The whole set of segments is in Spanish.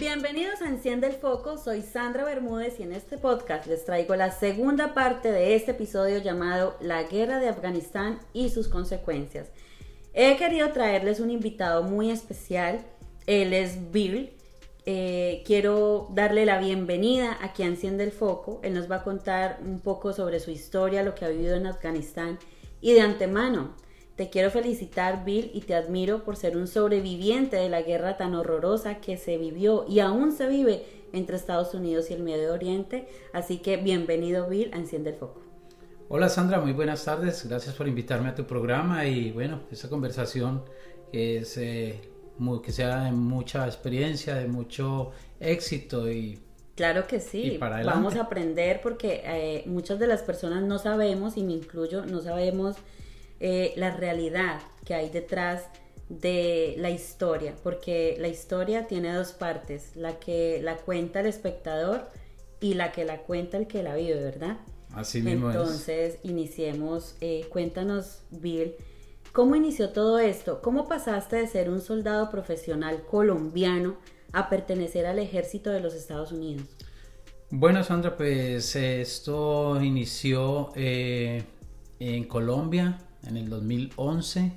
Bienvenidos a Enciende el Foco, soy Sandra Bermúdez y en este podcast les traigo la segunda parte de este episodio llamado La guerra de Afganistán y sus consecuencias. He querido traerles un invitado muy especial, él es Bill. Eh, quiero darle la bienvenida aquí a Enciende el Foco, él nos va a contar un poco sobre su historia, lo que ha vivido en Afganistán y de antemano te quiero felicitar, Bill, y te admiro por ser un sobreviviente de la guerra tan horrorosa que se vivió y aún se vive entre Estados Unidos y el Medio Oriente. Así que bienvenido, Bill, a Enciende el Foco. Hola, Sandra, muy buenas tardes. Gracias por invitarme a tu programa y bueno, esta conversación es eh, que sea de mucha experiencia, de mucho éxito y Claro que sí, vamos a aprender porque eh, muchas de las personas no sabemos, y me incluyo, no sabemos eh, la realidad que hay detrás de la historia, porque la historia tiene dos partes, la que la cuenta el espectador y la que la cuenta el que la vive, ¿verdad? Así mismo Entonces, iniciemos, eh, cuéntanos, Bill, ¿cómo inició todo esto? ¿Cómo pasaste de ser un soldado profesional colombiano a pertenecer al ejército de los Estados Unidos? Bueno, Sandra, pues esto inició eh, en Colombia, en el 2011.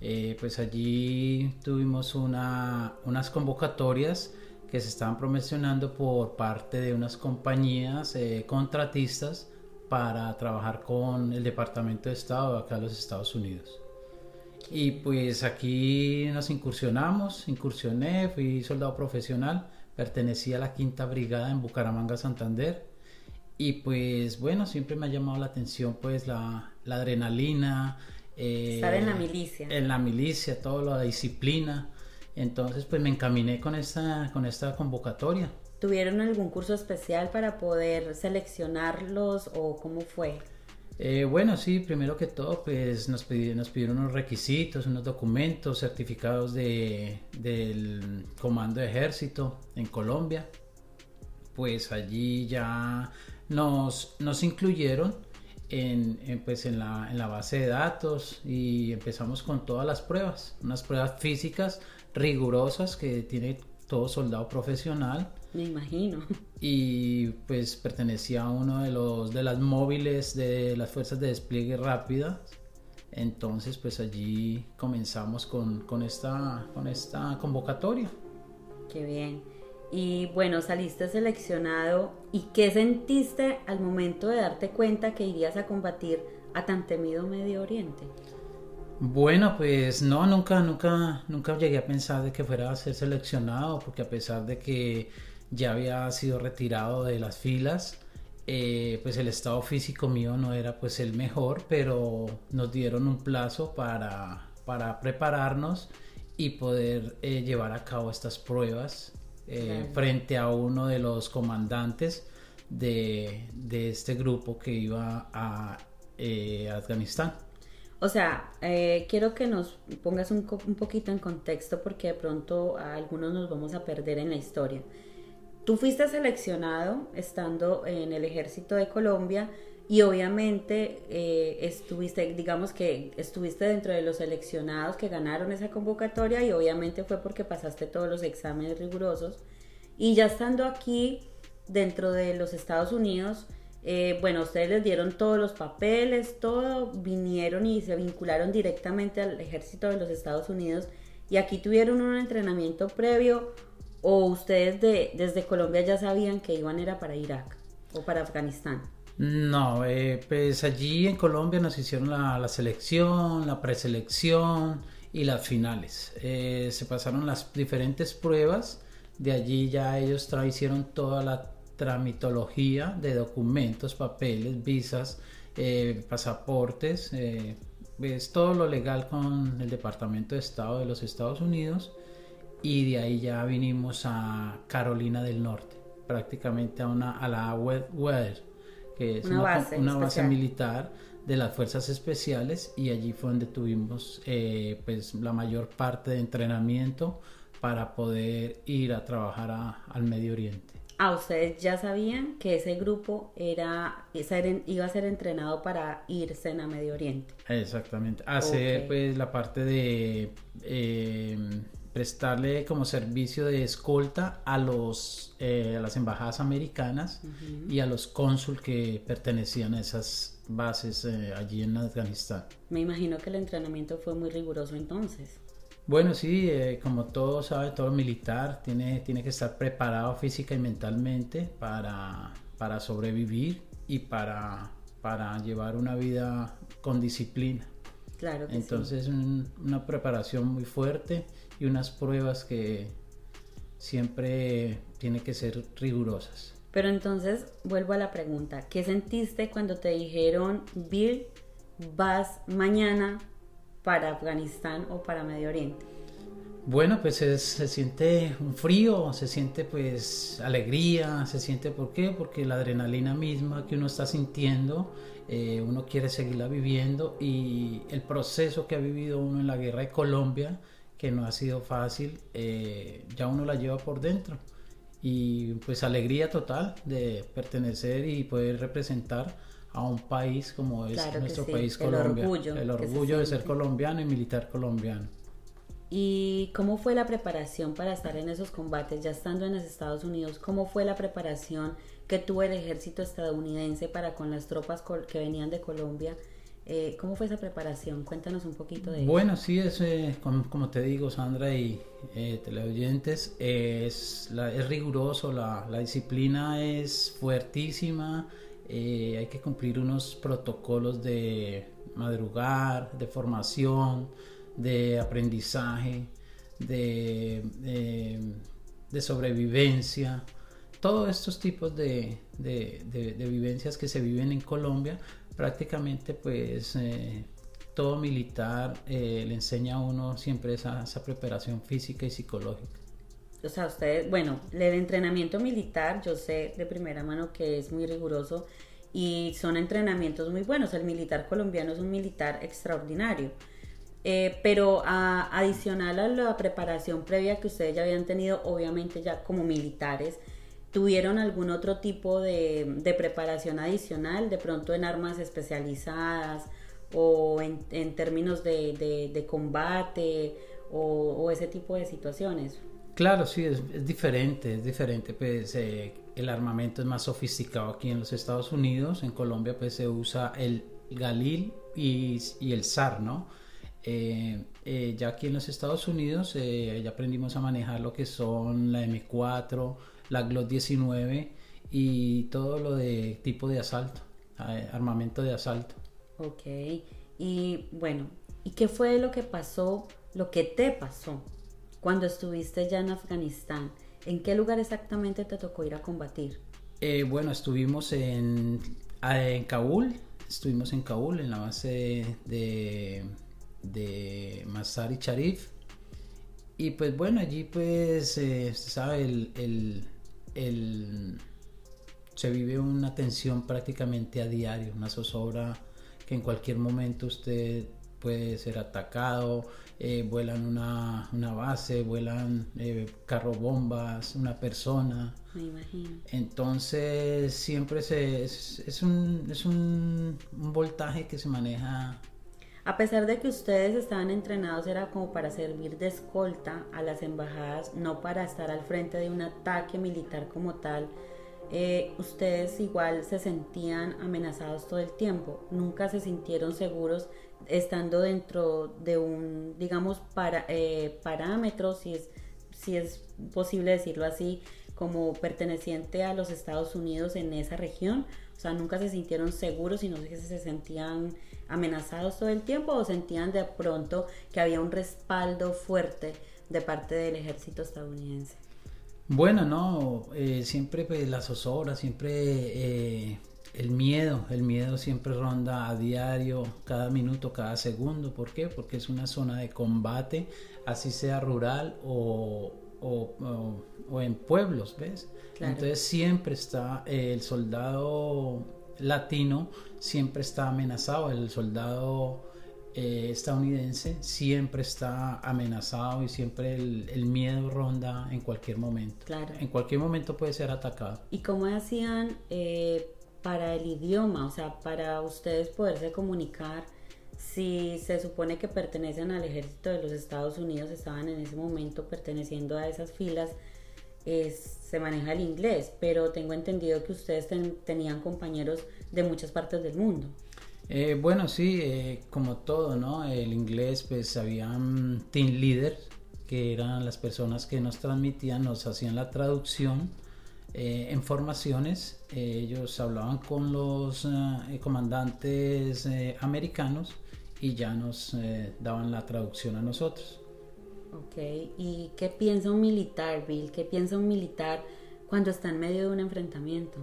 Eh, pues allí tuvimos una, unas convocatorias que se estaban promocionando por parte de unas compañías eh, contratistas para trabajar con el Departamento de Estado acá de los Estados Unidos. Y pues aquí nos incursionamos, incursioné, fui soldado profesional, pertenecía a la quinta brigada en Bucaramanga, Santander. Y pues bueno, siempre me ha llamado la atención pues la, la adrenalina. Eh, Estar en la milicia. En la milicia, toda la disciplina. Entonces, pues me encaminé con esta, con esta convocatoria. ¿Tuvieron algún curso especial para poder seleccionarlos o cómo fue? Eh, bueno, sí, primero que todo, pues nos pidieron, nos pidieron unos requisitos, unos documentos certificados de, del Comando de Ejército en Colombia. Pues allí ya nos, nos incluyeron en, pues en, la, en la base de datos y empezamos con todas las pruebas, unas pruebas físicas rigurosas que tiene todo soldado profesional. Me imagino. Y pues pertenecía a uno de los de las móviles de las fuerzas de despliegue rápida. Entonces pues allí comenzamos con, con, esta, con esta convocatoria. Qué bien. Y bueno, saliste seleccionado. ¿Y qué sentiste al momento de darte cuenta que irías a combatir a tan temido Medio Oriente? Bueno, pues no, nunca, nunca, nunca llegué a pensar de que fuera a ser seleccionado, porque a pesar de que ya había sido retirado de las filas, eh, pues el estado físico mío no era pues el mejor, pero nos dieron un plazo para, para prepararnos y poder eh, llevar a cabo estas pruebas eh, frente a uno de los comandantes de, este grupo que iba a eh, Afganistán. O sea, eh, quiero que nos pongas un, un, poquito en contexto porque de pronto a algunos nos vamos a perder en la historia. Tú fuiste seleccionado estando en el ejército de Colombia y obviamente eh, estuviste, digamos que estuviste dentro de los seleccionados que ganaron esa convocatoria y obviamente fue porque pasaste todos los exámenes rigurosos. Y ya estando aquí dentro de los Estados Unidos, eh, bueno, ustedes les dieron todos los papeles, todo, vinieron y se vincularon directamente al ejército de los Estados Unidos y aquí tuvieron un entrenamiento previo o ustedes de, desde Colombia ya sabían que iban era para Irak o para Afganistán. No, eh, pues allí en Colombia nos hicieron la, selección, la preselección y las finales. Eh, se pasaron las diferentes pruebas, de allí ya ellos hicieron toda la tramitología de documentos, papeles, visas, eh, pasaportes, es todo lo legal con el Departamento de Estado de los Estados Unidos. Y de ahí ya vinimos a Carolina del Norte, prácticamente a, una, a la Weather que es una, base, militar de las fuerzas especiales y allí fue donde tuvimos eh, pues la mayor parte de entrenamiento para poder ir a trabajar al Medio Oriente. Ah, ustedes ya sabían que ese grupo era, iba a ser entrenado para irse a Medio Oriente. Exactamente, hacer pues la parte de eh, prestarle como servicio de escolta a, los, a las embajadas americanas y a los cónsul que pertenecían a esas bases allí en Afganistán. Me imagino que el entrenamiento fue muy riguroso entonces. Bueno, sí, eh, como todo sabe, todo militar tiene, tiene que estar preparado física y mentalmente para, para sobrevivir y para, para llevar una vida con disciplina. Claro. Que Entonces, una preparación muy fuerte y unas pruebas que siempre tienen que ser rigurosas. Pero entonces, vuelvo a la pregunta, ¿qué sentiste cuando te dijeron, Bill, vas mañana para Afganistán o para Medio Oriente? Bueno, pues se, siente un frío, se siente pues alegría, se siente ¿por qué? Porque la adrenalina misma que uno está sintiendo, eh, uno quiere seguirla viviendo y el proceso que ha vivido uno en la guerra de Colombia, que no ha sido fácil, eh, ya uno la lleva por dentro. Y pues alegría total de pertenecer y poder representar a un país como es nuestro país Colombia. El orgullo. El orgullo de ser colombiano y militar colombiano. ¿Y cómo fue la preparación para estar en esos combates ya estando en los Estados Unidos? ¿Cómo fue la preparación que tuvo el ejército estadounidense para con las tropas que venían de Colombia? Eh, ¿Cómo fue esa preparación? Cuéntanos un poquito de. Bueno, sí, es, eh, como, te digo, Sandra y eh, teleoyentes, es, riguroso, la, disciplina es fuertísima eh, hay que cumplir unos protocolos de madrugar, de formación, de aprendizaje, de, sobrevivencia, todos estos tipos de, vivencias que se viven en Colombia, prácticamente pues eh, todo militar eh, le enseña a uno siempre esa, esa preparación física y psicológica o sea, ustedes, bueno, el entrenamiento militar, yo sé de primera mano que es muy riguroso y son entrenamientos muy buenos. El militar colombiano es un militar extraordinario. Eh, pero adicional a la preparación previa que ustedes ya habían tenido, obviamente ya como militares, ¿tuvieron algún otro tipo de, preparación adicional, de pronto en armas especializadas o en, términos de, combate o ese tipo de situaciones? Claro, sí, es, diferente, es diferente. Pues eh, el armamento es más sofisticado aquí en los Estados Unidos. En Colombia, pues se usa el Galil y, el SAR, ¿no? Eh, eh, ya aquí en los Estados Unidos ya aprendimos a manejar lo que son la M4, la Glock 19 y todo lo de tipo de asalto, armamento de asalto. Ok, y bueno, ¿y qué fue lo que pasó, lo que te pasó cuando estuviste ya en Afganistán, ¿en qué lugar exactamente te tocó ir a combatir? Eh, bueno, estuvimos en, en Kabul, estuvimos en Kabul, en la base de, de Masari Sharif. Y pues bueno, allí pues, eh, sabe, el, el, se vive una tensión prácticamente a diario, una zozobra que en cualquier momento usted puede ser atacado, eh, vuelan una, una, base, vuelan eh, carro bombas, una persona. Me imagino. Entonces siempre se, es, es, un, es un, un, voltaje que se maneja. A pesar de que ustedes estaban entrenados, era como para servir de escolta a las embajadas, no para estar al frente de un ataque militar como tal. Eh, ustedes igual se sentían amenazados todo el tiempo, nunca se sintieron seguros estando dentro de un, digamos, para, eh, parámetro, si es, si es posible decirlo así, como perteneciente a los Estados Unidos en esa región. O sea, nunca se sintieron seguros y no sé si se sentían amenazados todo el tiempo o sentían de pronto que había un respaldo fuerte de parte del ejército estadounidense. Bueno, no, eh, siempre pues, la zozobra, siempre eh, el miedo, el miedo siempre ronda a diario, cada minuto, cada segundo. ¿Por qué? Porque es una zona de combate, así sea rural o, en pueblos, ¿ves? Entonces siempre está el soldado latino, siempre está amenazado, el soldado eh, estadounidense siempre está amenazado y siempre el, miedo ronda en cualquier momento. Claro. En cualquier momento puede ser atacado. ¿Y cómo hacían eh, para el idioma, o sea, para ustedes poderse comunicar si se supone que pertenecen al ejército de los Estados Unidos, estaban en ese momento perteneciendo a esas filas, se maneja el inglés, pero tengo entendido que ustedes tenían compañeros de muchas partes del mundo. Eh, bueno, sí, eh, como todo, ¿no? El inglés, pues habían team leaders, que eran las personas que nos transmitían, nos hacían la traducción eh, en formaciones. ellos hablaban con los comandantes americanos y ya nos daban la traducción a nosotros. Ok, ¿y qué piensa un militar, Bill? ¿Qué piensa un militar cuando está en medio de un enfrentamiento?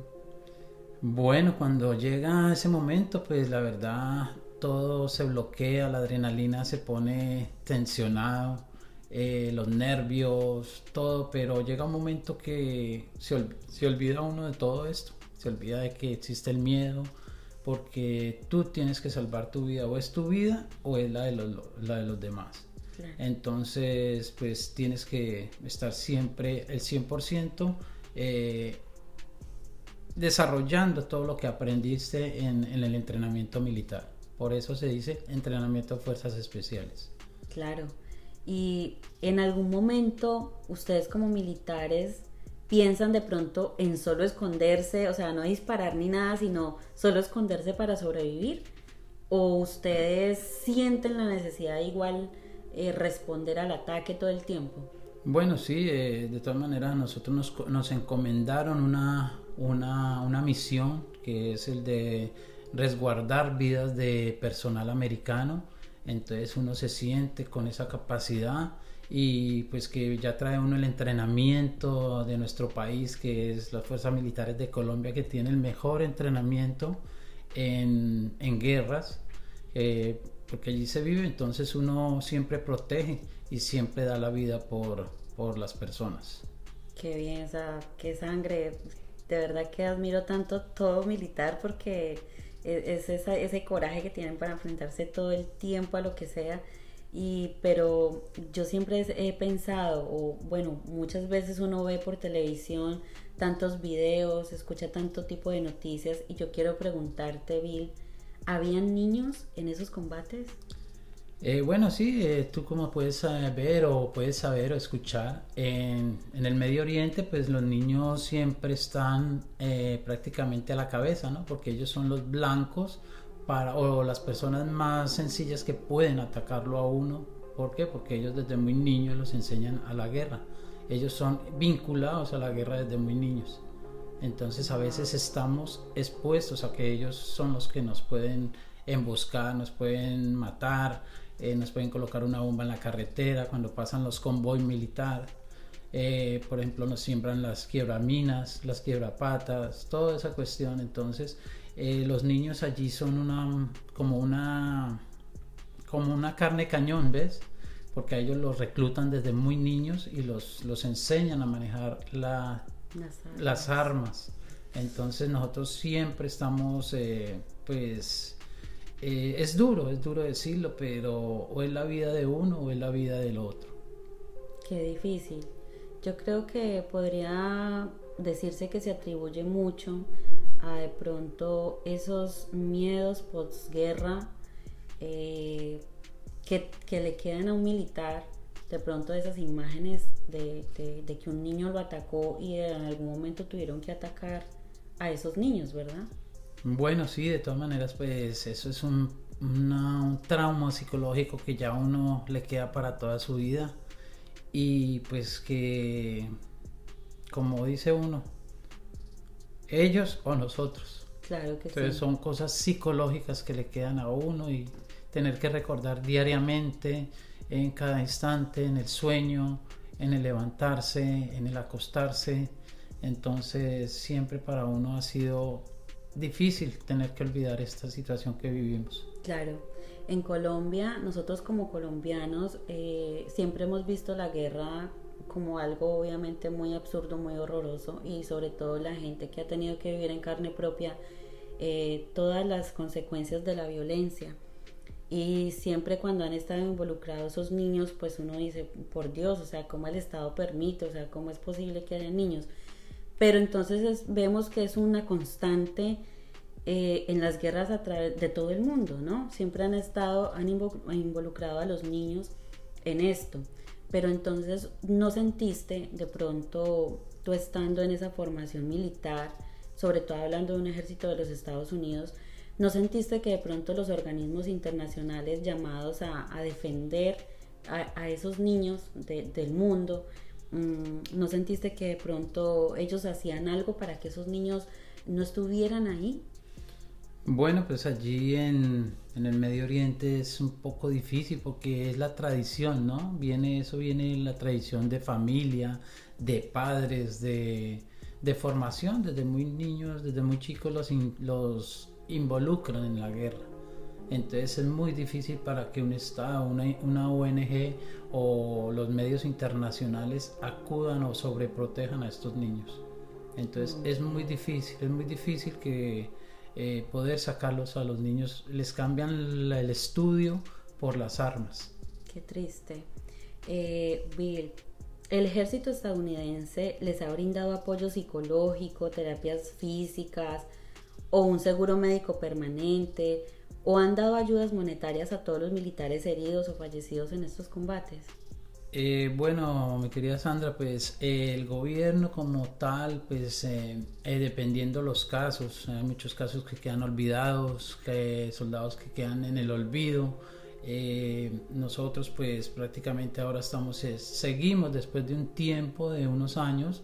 Bueno, cuando llega ese momento, pues la verdad todo se bloquea, la adrenalina se pone tensionado, eh, los nervios, todo, pero llega un momento que se, se, olvida uno de todo esto, se olvida de que existe el miedo, porque tú tienes que salvar tu vida, o es tu vida o es la de los, la de los demás. Entonces, pues tienes que estar siempre el 100% eh, desarrollando todo lo que aprendiste en, el entrenamiento militar. Por eso se dice entrenamiento de fuerzas especiales. Claro. Y en algún momento ustedes como militares piensan de pronto en solo esconderse, o sea, no disparar ni nada, sino solo esconderse para sobrevivir? ¿O ustedes sienten la necesidad igual eh, responder al ataque todo el tiempo? Bueno, sí, eh, de todas maneras nosotros nos, nos encomendaron una, una, una misión que es el de resguardar vidas de personal americano. Entonces uno se siente con esa capacidad y pues que ya trae uno el entrenamiento de nuestro país, que es las Fuerzas Militares de Colombia, que tiene el mejor entrenamiento en, en guerras, eh, porque allí se vive, entonces uno siempre protege y siempre da la vida por, por las personas. Qué bien, o sea, qué sangre, de verdad que admiro tanto todo militar porque es, ese coraje que tienen para enfrentarse todo el tiempo a lo que sea. Y, pero yo siempre he pensado, o bueno, muchas veces uno ve por televisión tantos videos, escucha tanto tipo de noticias y yo quiero preguntarte, Bill, ¿habían niños en esos combates? Eh, bueno, sí, eh, tú como puedes ver o puedes saber o escuchar, en, el Medio Oriente pues los niños siempre están eh, prácticamente a la cabeza, ¿no? Porque ellos son los blancos para, o las personas más sencillas que pueden atacarlo a uno. ¿Por qué? Porque ellos desde muy niños los enseñan a la guerra. Ellos son vinculados a la guerra desde muy niños. Entonces a veces estamos expuestos a que ellos son los que nos pueden emboscar, nos pueden matar, eh, nos pueden colocar una bomba en la carretera cuando pasan los convoy militar. Eh, por ejemplo, nos siembran las quiebraminas, las quiebrapatas, toda esa cuestión. Entonces, eh, los niños allí son una, como una, como una carne cañón, ¿ves? Porque a ellos los reclutan desde muy niños y los, los enseñan a manejar la, las, armas. Entonces, nosotros siempre estamos, pues, eh, es duro, es duro decirlo, pero o es la vida de uno o es la vida del otro. Qué difícil. Yo creo que podría decirse que se atribuye mucho a de pronto esos miedos posguerra eh, que, le quedan a un militar, de pronto esas imágenes de, de que un niño lo atacó y en algún momento tuvieron que atacar a esos niños, ¿verdad? Bueno, sí, de todas maneras, pues eso es un, un trauma psicológico que ya uno le queda para toda su vida y pues que, como dice uno, ellos o nosotros. Claro que Entonces son cosas psicológicas que le quedan a uno y tener que recordar diariamente, en cada instante, en el sueño, en el levantarse, en el acostarse. Entonces siempre para uno ha sido difícil tener que olvidar esta situación que vivimos. Claro, en Colombia, nosotros como colombianos eh, siempre hemos visto la guerra como algo obviamente muy absurdo, muy horroroso y sobre todo la gente que ha tenido que vivir en carne propia eh, todas las consecuencias de la violencia. Y siempre cuando han estado involucrados esos niños, pues uno dice, por Dios, o sea, ¿cómo el Estado permite? O sea, ¿cómo es posible que haya niños? pero entonces vemos que es una constante eh, en las guerras a través de todo el mundo, ¿no? Siempre han estado, han involucrado a los niños en esto. Pero entonces no sentiste de pronto tú estando en esa formación militar, sobre todo hablando de un ejército de los Estados Unidos, ¿no sentiste que de pronto los organismos internacionales llamados a, defender a, esos niños del mundo, mm, ¿no sentiste que de pronto ellos hacían algo para que esos niños no estuvieran ahí? Bueno, pues allí en, el Medio Oriente es un poco difícil porque es la tradición, ¿no? Viene, eso viene la tradición de familia, de padres, de, formación, desde muy niños, desde muy chicos los, los involucran en la guerra. Entonces es muy difícil para que un Estado, una, una ONG o los medios internacionales acudan o sobreprotejan a estos niños. Entonces es muy difícil, es muy difícil que eh, poder sacarlos a los niños. Les cambian el estudio por las armas. Qué triste. Eh, Bill, ¿el ejército estadounidense les ha brindado apoyo psicológico, terapias físicas o un seguro médico permanente? ¿O han dado ayudas monetarias a todos los militares heridos o fallecidos en estos combates? Eh, bueno, mi querida Sandra, pues el gobierno como tal, pues eh, eh, dependiendo los casos, hay muchos casos que quedan olvidados, que soldados que quedan en el olvido. nosotros pues prácticamente ahora estamos, seguimos después de un tiempo, de unos años,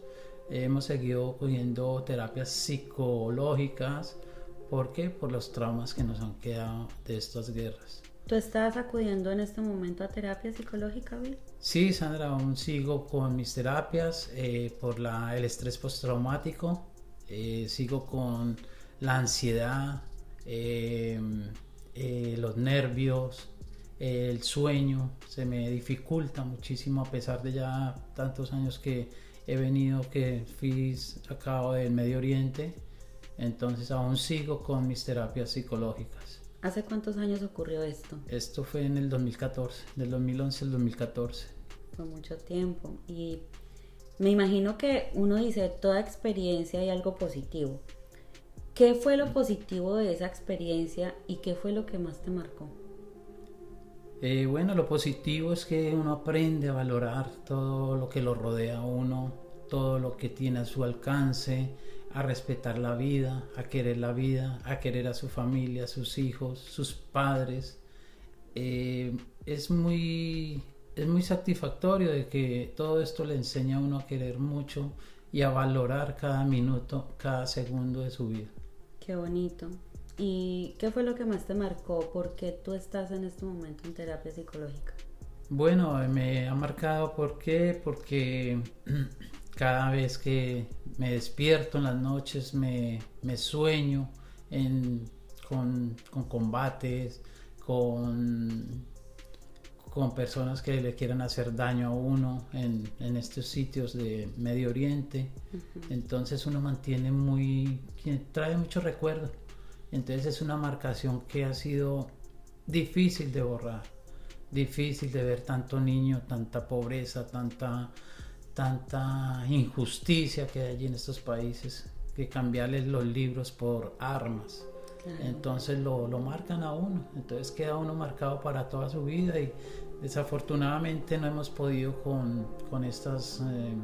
hemos seguido cogiendo terapias psicológicas. ¿Por qué? Por los traumas que nos han quedado de estas guerras. ¿Tú estás acudiendo en este momento a terapia psicológica, Bill? Sí, Sandra, aún sigo con mis terapias eh, por la, el estrés postraumático, eh, sigo con la ansiedad, eh, los nervios, el sueño, se me dificulta muchísimo a pesar de ya tantos años que he venido, que fui acabo del Medio Oriente, entonces aún sigo con mis terapias psicológicas. ¿Hace cuántos años ocurrió esto? Esto fue en el 2014, del 2011 al 2014. Fue mucho tiempo y me imagino que uno dice toda experiencia hay algo positivo. ¿Qué fue lo positivo de esa experiencia y qué fue lo que más te marcó? Eh, bueno, lo positivo es que uno aprende a valorar todo lo que lo rodea a uno, todo lo que tiene a su alcance, a respetar la vida, a querer la vida, a querer a su familia, a sus hijos, sus padres. Eh, es muy es muy satisfactorio de que todo esto le enseña a uno a querer mucho y a valorar cada minuto, cada segundo de su vida. Qué bonito. ¿Y qué fue lo que más te marcó? ¿Por qué tú estás en este momento en terapia psicológica? Bueno, me ha marcado ¿por qué? porque cada vez que me despierto en las noches me, sueño con, combates, con, con personas que le quieran hacer daño a uno en, estos sitios de Medio Oriente. Entonces uno mantiene muy, trae mucho recuerdo. Entonces es una marcación que ha sido difícil de borrar, difícil de ver tanto niño, tanta pobreza, tanta tanta injusticia que hay allí en estos países, que cambiarles los libros por armas. Entonces lo, lo, marcan a uno, entonces queda uno marcado para toda su vida y desafortunadamente no hemos podido con, con estas, eh,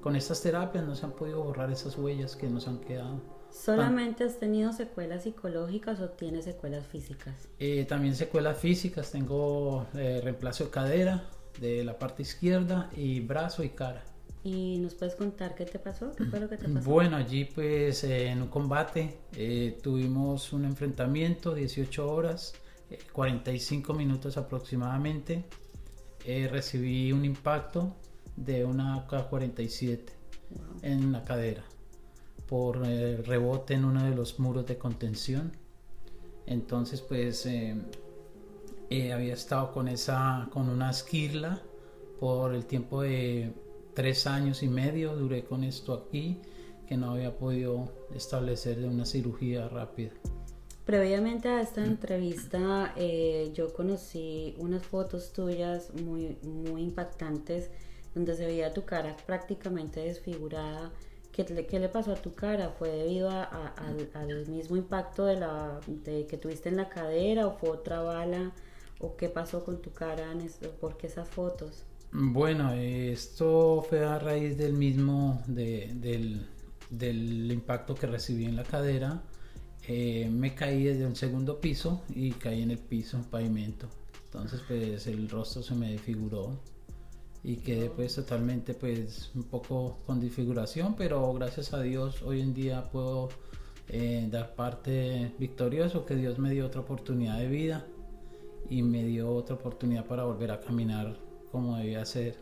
con estas terapias, no se han podido borrar esas huellas que nos han quedado. ¿Solamente has tenido secuelas psicológicas o tienes secuelas físicas? Eh, también secuelas físicas, tengo eh, reemplazo de cadera, de la parte izquierda y brazo y cara. ¿Y nos puedes contar qué te pasó? ¿Qué fue lo que te pasó? Bueno, allí pues en un combate eh, tuvimos un enfrentamiento, 18 horas, 45 eh, minutos aproximadamente. Eh, recibí un impacto de una K-47 en la cadera por rebote en uno de los muros de contención. Entonces pues eh, había estado con esa, con una esquirla por el tiempo de tres años y medio, duré con esto aquí, que no había podido establecer de una cirugía rápida. Previamente a esta entrevista eh, yo conocí unas fotos tuyas muy, muy impactantes donde se veía tu cara prácticamente desfigurada ¿Qué le, ¿Qué le, pasó a tu cara? ¿Fue debido a, al, al, mismo impacto de la de que tuviste en la cadera o fue otra bala? ¿O qué pasó con tu cara? En esto? ¿Por qué esas fotos? Bueno, esto fue a raíz del mismo, de, del, del, impacto que recibí en la cadera. Eh, me caí desde un segundo piso y caí en el piso, pavimento. Entonces, pues el rostro se me desfiguró y quedé pues totalmente pues un poco con disfiguración, pero gracias a Dios hoy en día puedo eh, dar parte victorioso, que Dios me dio otra oportunidad de vida y me dio otra oportunidad para volver a caminar como debía ser.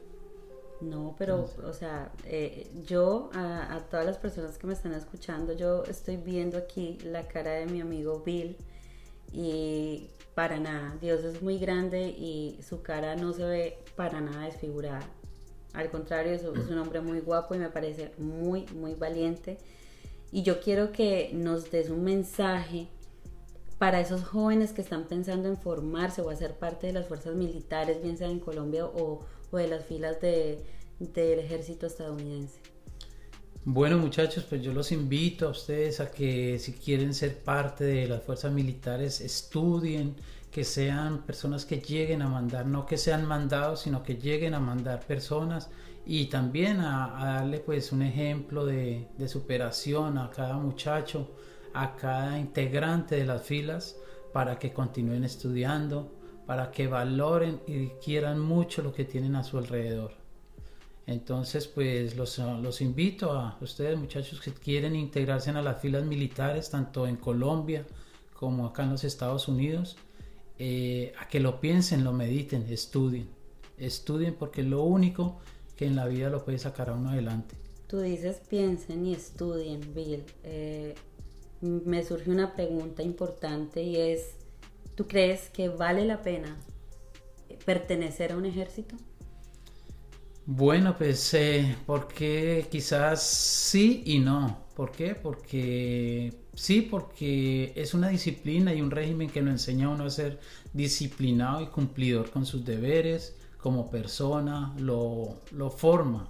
No, pero, o sea, eh, yo, a, a, todas las personas que me están escuchando, yo estoy viendo aquí la cara de mi amigo Bill y para nada, Dios es muy grande y su cara no se ve para nada desfigurada. Al contrario, es, un hombre muy guapo y me parece muy, muy valiente. Y yo quiero que nos des un mensaje para esos jóvenes que están pensando en formarse o hacer parte de las fuerzas militares, bien sea en Colombia o, de las filas de, del ejército estadounidense? Bueno muchachos, pues yo los invito a ustedes a que si quieren ser parte de las fuerzas militares, estudien, que sean personas que lleguen a mandar, no que sean mandados, sino que lleguen a mandar personas y también a, darle pues un ejemplo de, de superación a cada muchacho a cada integrante de las filas para que continúen estudiando, para que valoren y quieran mucho lo que tienen a su alrededor. Entonces, pues los, los invito a ustedes muchachos que quieren integrarse a las filas militares, tanto en Colombia como acá en los Estados Unidos, eh, a que lo piensen, lo mediten, estudien. Estudien porque es lo único que en la vida lo puede sacar a uno adelante. Tú dices piensen y estudien, Bill. Eh, me surge una pregunta importante y es, ¿tú crees que vale la pena pertenecer a un ejército? Bueno, pues eh, porque quizás sí y no. ¿Por qué? Porque sí, porque es una disciplina y un régimen que nos enseña a uno a ser disciplinado y cumplidor con sus deberes como persona, lo, lo forma,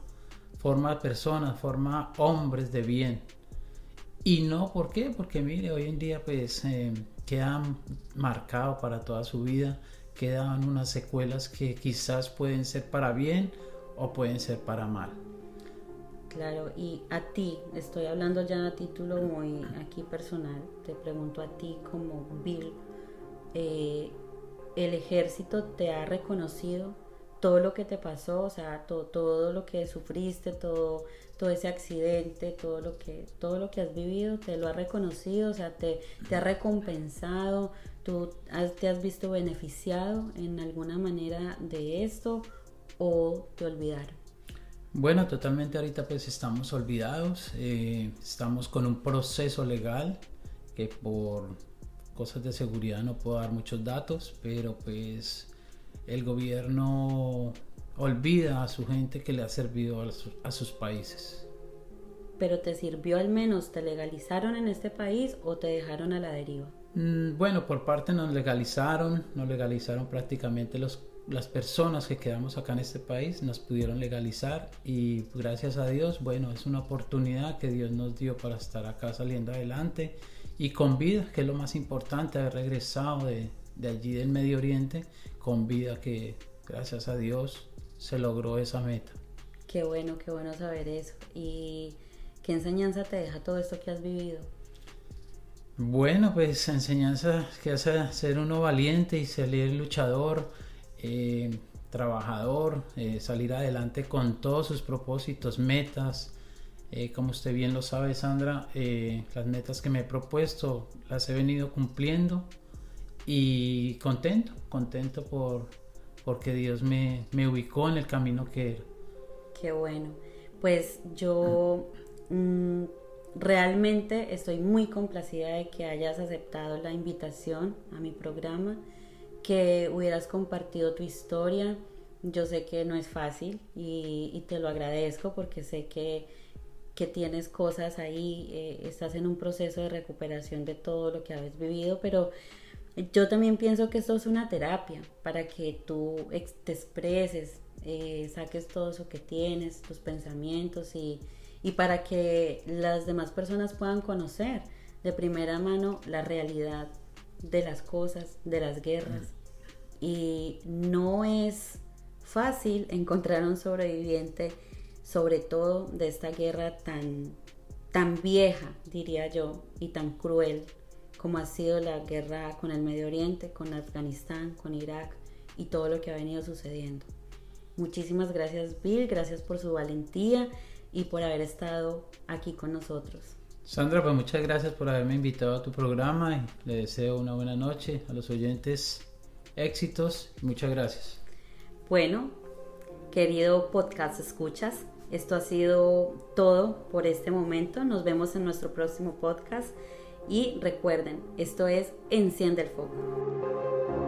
forma personas, forma hombres de bien. Y no, ¿por qué? Porque mire, hoy en día pues eh, quedan marcados para toda su vida, quedan unas secuelas que quizás pueden ser para bien o pueden ser para mal. Claro, y a ti, estoy hablando ya a título muy aquí personal, te pregunto a ti como Bill, eh, ¿el ejército te ha reconocido todo lo que te pasó, o sea, todo, todo lo que sufriste, todo, todo ese accidente, todo lo que, todo lo que has vivido, te lo ha reconocido, o sea, te, te ha recompensado, tú te has visto beneficiado en alguna manera de esto o te olvidaron. Bueno, totalmente ahorita pues estamos olvidados, eh, estamos con un proceso legal que por cosas de seguridad no puedo dar muchos datos, pero pues el gobierno olvida a su gente que le ha servido a, sus países. ¿Pero te sirvió al menos? ¿Te legalizaron en este país o te dejaron a la deriva? Mm, bueno, por parte nos legalizaron, nos legalizaron prácticamente los, las personas que quedamos acá en este país, nos pudieron legalizar y gracias a Dios, bueno, es una oportunidad que Dios nos dio para estar acá saliendo adelante y con vida, que es lo más importante, haber regresado de, de allí del Medio Oriente con vida que gracias a Dios se logró esa meta. Qué bueno, qué bueno saber eso. ¿Y qué enseñanza te deja todo esto que has vivido? Bueno, pues enseñanza que hace ser uno valiente y salir luchador, eh, trabajador, eh, salir adelante con todos sus propósitos, metas. Eh, como usted bien lo sabe, Sandra, las metas que me he propuesto las he venido cumpliendo y contento, contento por porque Dios me, me ubicó en el camino que era. Qué bueno. Pues yo mm, realmente estoy muy complacida de que hayas aceptado la invitación a mi programa, que hubieras compartido tu historia. Yo sé que no es fácil y, te lo agradezco porque sé que, que tienes cosas ahí, eh, estás en un proceso de recuperación de todo lo que habéis vivido, pero yo también pienso que esto es una terapia para que tú te expreses eh, saques todo eso que tienes, tus pensamientos y, y para que las demás personas puedan conocer de primera mano la realidad de las cosas, de las guerras. Y no es fácil encontrar un sobreviviente, sobre todo de esta guerra tan, tan vieja, diría yo, y tan cruel como ha sido la guerra con el Medio Oriente, con Afganistán, con Irak y todo lo que ha venido sucediendo. Muchísimas gracias Bill, gracias por su valentía y por haber estado aquí con nosotros. Sandra, pues muchas gracias por haberme invitado a tu programa y le deseo una buena noche a los oyentes. Éxitos, muchas gracias. Bueno, querido podcast escuchas, esto ha sido todo por este momento. Nos vemos en nuestro próximo podcast y recuerden, esto es Enciende el Foco.